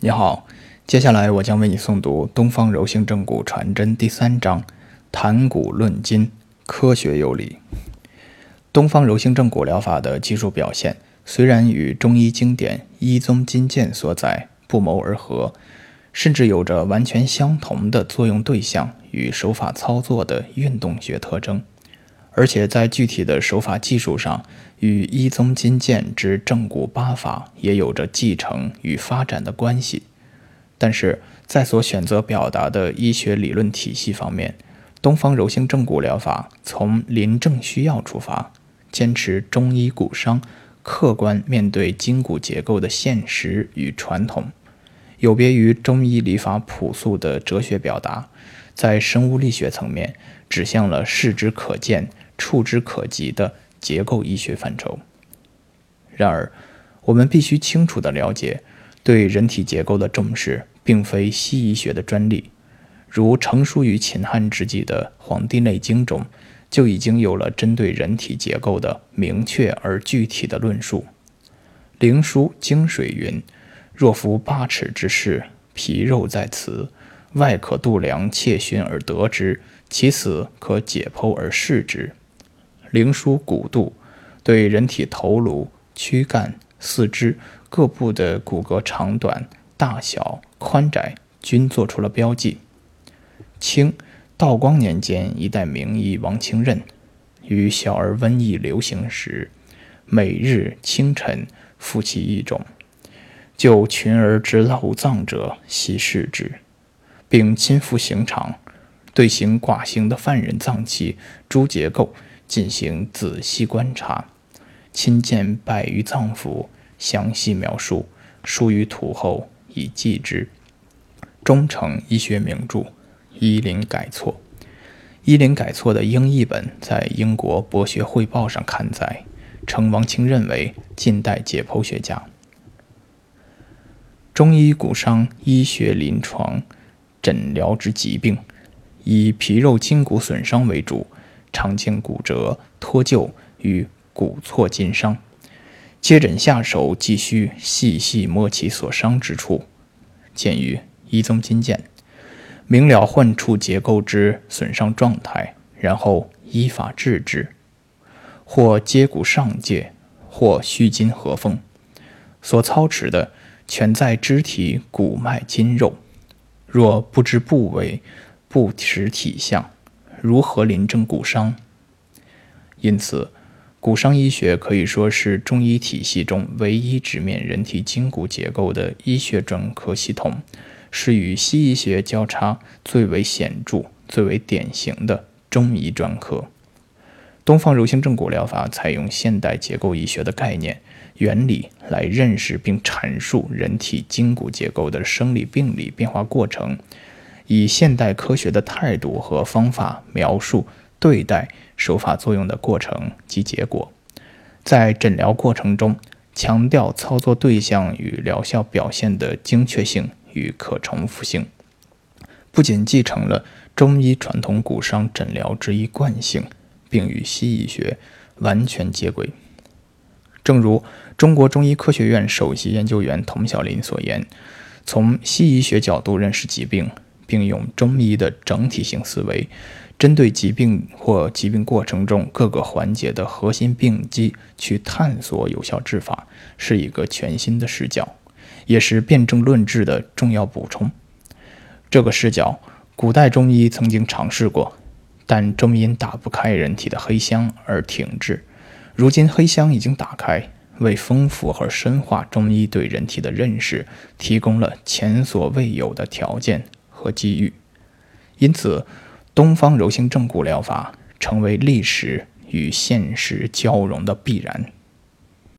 你好，接下来我将为你诵读《东方柔性正骨传真》第三章：谈骨论今，科学有理。东方柔性正骨疗法的技术表现，虽然与中医经典《医宗金鉴》所载不谋而合，甚至有着完全相同的作用对象与手法操作的运动学特征，而且在具体的手法技术上，与《一宗金剑》之正骨八法也有着继承与发展的关系。但是在所选择表达的医学理论体系方面，东方柔性正骨疗法从临症需要出发。坚持中医骨伤，客观面对筋骨结构的现实与传统，有别于中医理法朴素的哲学表达，在生物力学层面指向了视之可见、触之可及的结构医学范畴。然而，我们必须清楚地了解，对人体结构的重视并非西医学的专利，如成书于秦汉之际的《黄帝内经》中。就已经有了针对人体结构的明确而具体的论述。灵枢经水云：“若夫八尺之士，皮肉在此，外可度量，切寻而得之，其死可解剖而视之。”灵枢骨度对人体头颅、躯干、四肢各部的骨骼长短、大小、宽窄均做出了标记。清。道光年间，一代名医王清任，于小儿瘟疫流行时，每日清晨服其一种，就群儿之漏脏者，悉视之，并亲赴刑场，对行剐刑的犯人脏器诸结构进行仔细观察，亲见百余脏腑，详细描述，书于土后以记之，终成医学名著。医林改错，医林改错的英译本在英国博学汇报上刊载，称王清认为近代解剖学家。中医骨伤医学临床诊疗之疾病，以皮肉筋骨损伤为主，常见骨折、脱臼与骨挫筋伤。接诊下手，急需细细摸其所伤之处，见于《医宗金鉴》。明了患处结构之损伤状态，然后依法治之。或接骨上界，或虚筋合缝，所操持的全在肢体骨脉筋肉。若不知部位，不识体相，如何临证骨伤？因此，骨伤医学可以说是中医体系中唯一直面人体筋骨结构的医学专科系统。是与西医学交叉最为显著、最为典型的中医专科。东方柔性正骨疗法采用现代结构医学的概念、原理来认识并阐述人体筋骨结构的生理病理变化过程，以现代科学的态度和方法描述对待手法作用的过程及结果，在诊疗过程中强调操作对象与疗效表现的精确性。与可重复性，不仅继承了中医传统骨伤诊疗之一惯性，并与西医学完全接轨。正如中国中医科学院首席研究员童小林所言：“从西医学角度认识疾病，并用中医的整体性思维，针对疾病或疾病过程中各个环节的核心病机去探索有效治法，是一个全新的视角。”也是辩证论治的重要补充。这个视角，古代中医曾经尝试过，但终因打不开人体的黑箱而停滞。如今黑箱已经打开，为丰富和深化中医对人体的认识提供了前所未有的条件和机遇。因此，东方柔性正骨疗法成为历史与现实交融的必然。